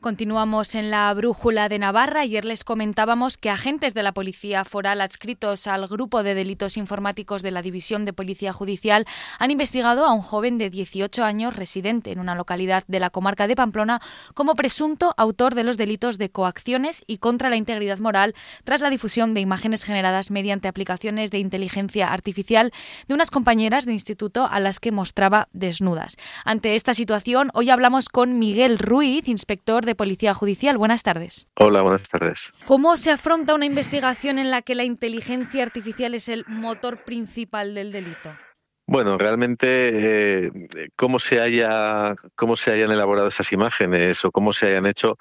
Continuamos en la brújula de Navarra. Ayer les comentábamos que agentes de la Policía Foral adscritos al grupo de delitos informáticos de la División de Policía Judicial han investigado a un joven de 18 años residente en una localidad de la comarca de Pamplona como presunto autor de los delitos de coacciones y contra la integridad moral tras la difusión de imágenes generadas mediante aplicaciones de inteligencia artificial de unas compañeras de instituto a las que mostraba desnudas. Ante esta situación, hoy hablamos con Miguel Ruiz, inspector de Policía Judicial. Buenas tardes. Hola, buenas tardes. ¿Cómo se afronta una investigación en la que la inteligencia artificial es el motor principal del delito? Bueno, realmente eh, cómo se haya, cómo se hayan elaborado esas imágenes o cómo se hayan hecho,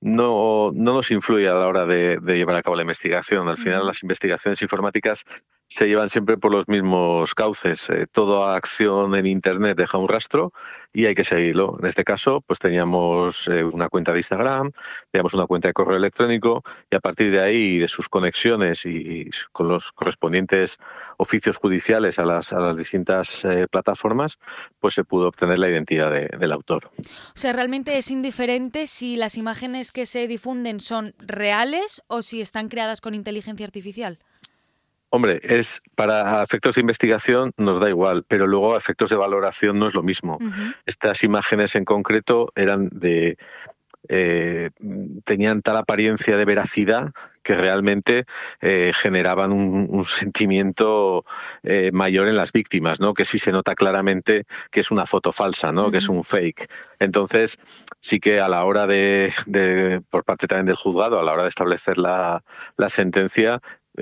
no, no nos influye a la hora de, de llevar a cabo la investigación. Al final, las investigaciones informáticas se llevan siempre por los mismos cauces. Eh, toda acción en Internet deja un rastro y hay que seguirlo. En este caso, pues teníamos eh, una cuenta de Instagram, teníamos una cuenta de correo electrónico y a partir de ahí, de sus conexiones y, con los correspondientes oficios judiciales a las, a las distintas eh, plataformas, pues se pudo obtener la identidad del autor. O sea, realmente es indiferente si las imágenes que se difunden son reales o si están creadas con inteligencia artificial. Hombre, es para efectos de investigación nos da igual, pero luego a efectos de valoración no es lo mismo. Estas imágenes en concreto eran de eh, tenían tal apariencia de veracidad que realmente eh, generaban un, sentimiento eh, mayor en las víctimas, ¿no? Que sí se nota claramente que es una foto falsa, ¿no? Que es un fake. Entonces, sí que a la hora de, de, por parte también del juzgado, a la hora de establecer la, la sentencia,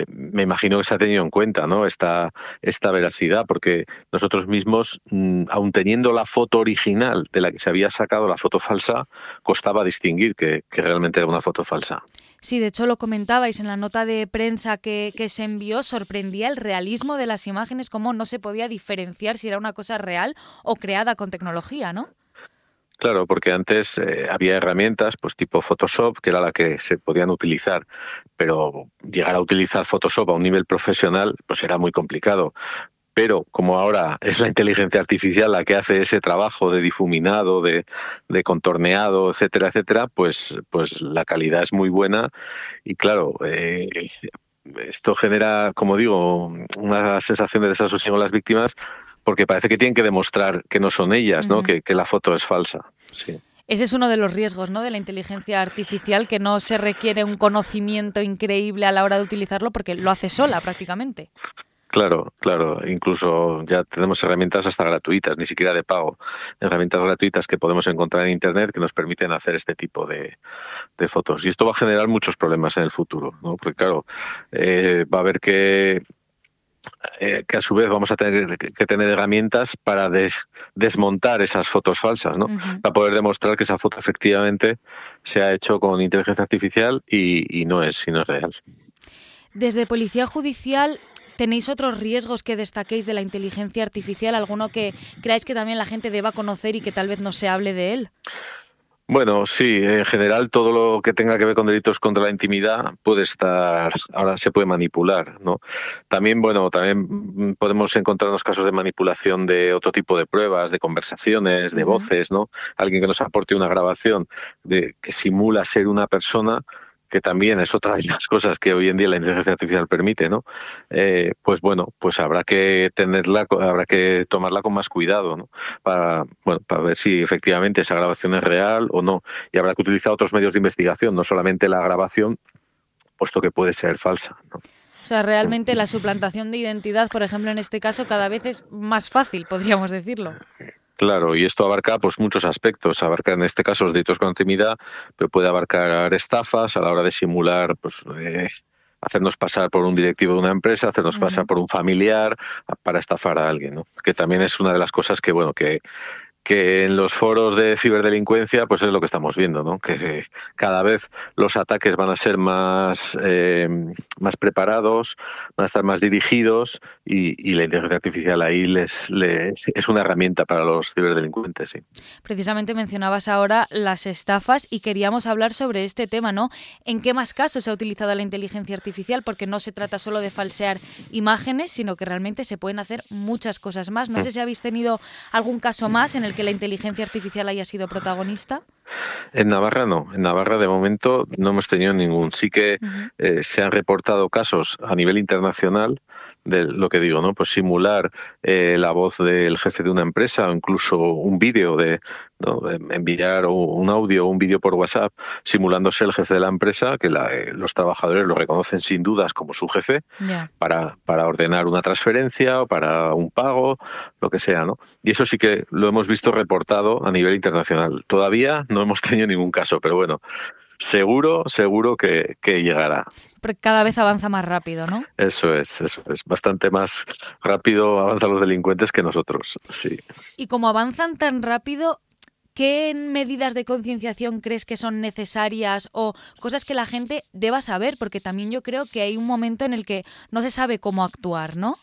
me imagino que se ha tenido en cuenta ¿no? esta, esta veracidad, porque nosotros mismos, mm, aun teniendo la foto original de la que se había sacado la foto falsa, costaba distinguir que, realmente era una foto falsa. Sí, de hecho lo comentabais en la nota de prensa que, que, se envió, sorprendía el realismo de las imágenes, cómo no se podía diferenciar si era una cosa real o creada con tecnología, ¿no? Claro, porque antes eh, había herramientas, pues tipo Photoshop, que era la que se podían utilizar, pero llegar a utilizar Photoshop a un nivel profesional, pues era muy complicado. Pero como ahora es la inteligencia artificial la que hace ese trabajo de difuminado, de, de contorneado, etcétera, etcétera, pues, pues la calidad es muy buena y claro, eh, esto genera, como digo, una sensación de desasosiego en las víctimas porque parece que tienen que demostrar que no son ellas, ¿no? que, la foto es falsa. Ese es uno de los riesgos ¿no? de la inteligencia artificial, que no se requiere un conocimiento increíble a la hora de utilizarlo porque lo hace sola prácticamente. Claro, claro. Incluso ya tenemos herramientas hasta gratuitas, ni siquiera de pago. Herramientas gratuitas que podemos encontrar en Internet que nos permiten hacer este tipo de, fotos. Y esto va a generar muchos problemas en el futuro, ¿no? Porque claro, eh, va a haber que eh, que a su vez vamos a tener que tener herramientas para desmontar esas fotos falsas, ¿no? Para poder demostrar que esa foto efectivamente se ha hecho con inteligencia artificial y, no es, sino es real. Desde Policía Judicial, ¿Tenéis otros riesgos que destaquéis de la inteligencia artificial? ¿Alguno que creáis que también la gente deba conocer y que tal vez no se hable de él? Bueno, sí, en general todo lo que tenga que ver con delitos contra la intimidad puede estar, ahora se puede manipular, ¿no? También, bueno, también podemos encontrarnos casos de manipulación de otro tipo de pruebas, de conversaciones, de voces, ¿no? Alguien que nos aporte una grabación de que simula ser una persona que también es otra de las cosas que hoy en día la inteligencia artificial permite, ¿no? Eh, pues bueno, pues habrá que tenerla, habrá que tomarla con más cuidado, ¿no? Para, bueno, para ver si efectivamente esa grabación es real o no. Y habrá que utilizar otros medios de investigación, no solamente la grabación, puesto que puede ser falsa. O sea, realmente la suplantación de identidad, por ejemplo, en este caso, cada vez es más fácil, podríamos decirlo. Claro, y esto abarca pues muchos aspectos. Abarca en este caso los delitos con intimidad, pero puede abarcar estafas a la hora de simular, pues eh, hacernos pasar por un directivo de una empresa, hacernos pasar por un familiar para estafar a alguien, ¿no? Que también es una de las cosas que bueno que que en los foros de ciberdelincuencia pues es lo que estamos viendo, ¿no? que cada vez los ataques van a ser más, eh, más preparados, van a estar más dirigidos y, la inteligencia artificial ahí les, es una herramienta para los ciberdelincuentes. Sí. Precisamente mencionabas ahora las estafas y queríamos hablar sobre este tema, ¿no? ¿En qué más casos se ha utilizado la inteligencia artificial? Porque no se trata solo de falsear imágenes, sino que realmente se pueden hacer muchas cosas más. No sé si habéis tenido algún caso más en el que la inteligencia artificial haya sido protagonista? En Navarra no, en Navarra de momento no hemos tenido ningún. Sí que eh, se han reportado casos a nivel internacional de lo que digo, ¿no? Pues simular eh, la voz del jefe de una empresa o incluso un vídeo de enviar un audio o un vídeo por WhatsApp simulándose el jefe de la empresa, que eh, los trabajadores lo reconocen sin dudas como su jefe para, para ordenar una transferencia o para un pago, lo que sea, ¿no? Y eso sí que lo hemos visto reportado a nivel internacional. Todavía no hemos tenido ningún caso, pero bueno, seguro, seguro que, llegará. Porque cada vez avanza más rápido, ¿no? Eso es, eso es. Bastante más rápido avanzan los delincuentes que nosotros, sí. Y como avanzan tan rápido, ¿qué medidas de concienciación crees que son necesarias o cosas que la gente deba saber? Porque también yo creo que hay un momento en el que no se sabe cómo actuar, ¿no?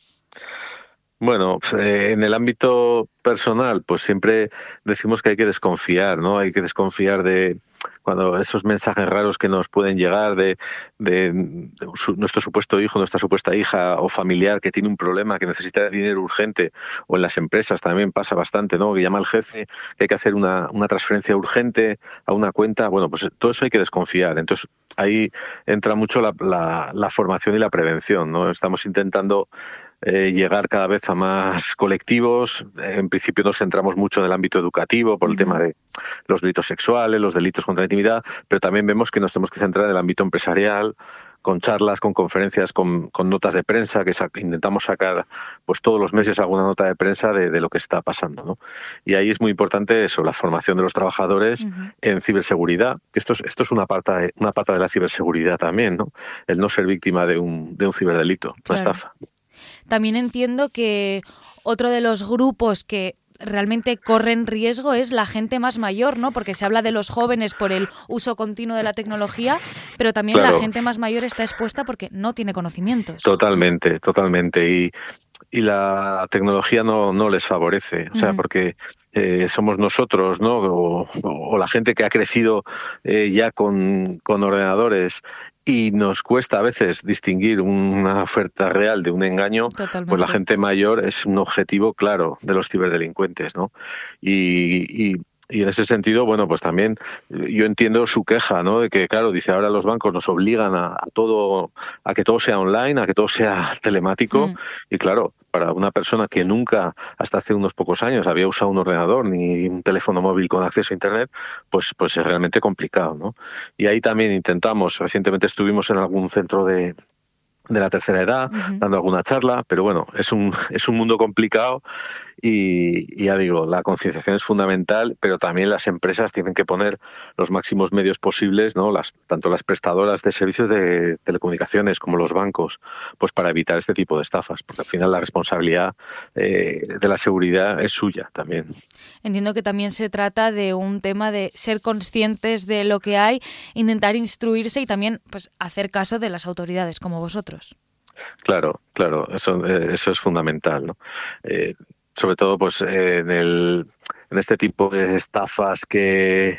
Bueno, eh, en el ámbito personal, pues siempre decimos que hay que desconfiar, ¿no? Hay que desconfiar de cuando esos mensajes raros que nos pueden llegar de, nuestro supuesto hijo, nuestra supuesta hija o familiar que tiene un problema, que necesita dinero urgente, o en las empresas también pasa bastante, ¿no? Que llama al jefe, que hay que hacer una, transferencia urgente a una cuenta. Bueno, pues todo eso hay que desconfiar. Entonces ahí entra mucho la, la formación y la prevención, ¿no? Estamos intentando eh, llegar cada vez a más colectivos. En principio nos centramos mucho en el ámbito educativo por el tema de los delitos sexuales, los delitos contra la intimidad, pero también vemos que nos tenemos que centrar en el ámbito empresarial, con charlas, con conferencias, con, notas de prensa, que intentamos sacar pues todos los meses alguna nota de prensa de, lo que está pasando. ¿no? Y ahí es muy importante eso, la formación de los trabajadores en ciberseguridad. Esto es, esto es una pata, de, una pata de la ciberseguridad también, ¿no? el no ser víctima de un, de un ciberdelito, una estafa. También entiendo que otro de los grupos que realmente corren riesgo es la gente más mayor, ¿no? Porque se habla de los jóvenes por el uso continuo de la tecnología, pero también la gente más mayor está expuesta porque no tiene conocimientos. Totalmente, totalmente. Y, y la tecnología no, no les favorece, o sea, porque eh, somos nosotros, ¿no? O, la gente que ha crecido eh, ya con, con, ordenadores y nos cuesta a veces distinguir una oferta real de un engaño, pues la gente mayor es un objetivo claro de los ciberdelincuentes, ¿no? Y, y en ese sentido, bueno, pues también yo entiendo su queja, ¿no? De que, claro, dice ahora los bancos nos obligan a, todo, a que todo sea online, a que todo sea telemático. Mm. Y claro, para una persona que nunca, hasta hace unos pocos años, había usado un ordenador ni un teléfono móvil con acceso a Internet, pues, pues es realmente complicado, ¿no? Y ahí también intentamos, recientemente estuvimos en algún centro de, de la tercera edad, dando alguna charla, pero bueno, es un, es un mundo complicado y, ya digo, la concienciación es fundamental, pero también las empresas tienen que poner los máximos medios posibles, ¿no? Las, tanto las prestadoras de servicios de telecomunicaciones como los bancos, pues para evitar este tipo de estafas, porque al final la responsabilidad eh, de la seguridad es suya también. Entiendo que también se trata de un tema de ser conscientes de lo que hay, intentar instruirse y también pues hacer caso de las autoridades como vosotros. Claro, claro, eso, eh, eso es fundamental. ¿no? Eh, sobre todo pues en, el, en este tipo de estafas que,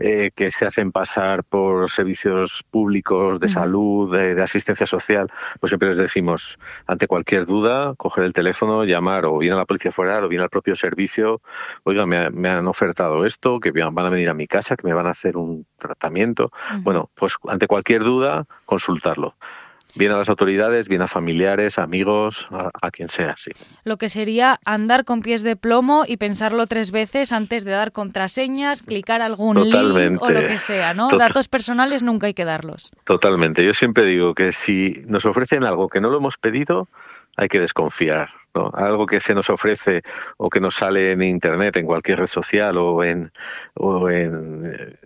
eh, que se hacen pasar por servicios públicos de salud, de, asistencia social, pues siempre les decimos, ante cualquier duda, coger el teléfono, llamar o bien a la policía foral o bien al propio servicio, oiga, me, me han ofertado esto, que van a venir a mi casa, que me van a hacer un tratamiento. Bueno, pues ante cualquier duda, consultarlo bien a las autoridades, bien a familiares, amigos, a, quien sea, sí. Lo que sería andar con pies de plomo y pensarlo tres veces antes de dar contraseñas, clicar algún link o lo que sea, ¿no? Datos personales nunca hay que darlos. Totalmente. Yo siempre digo que si nos ofrecen algo que no lo hemos pedido, hay que desconfiar. ¿no? Algo que se nos ofrece o que nos sale en Internet, en cualquier red social o en, o en,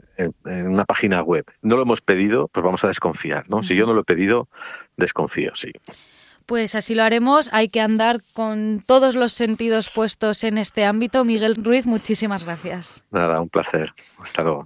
una página web, no lo hemos pedido, pues vamos a desconfiar. ¿no? Si yo no lo he pedido, desconfío, sí. Pues así lo haremos. Hay que andar con todos los sentidos puestos en este ámbito. Miguel Ruiz, muchísimas gracias. Nada, un placer. Hasta luego.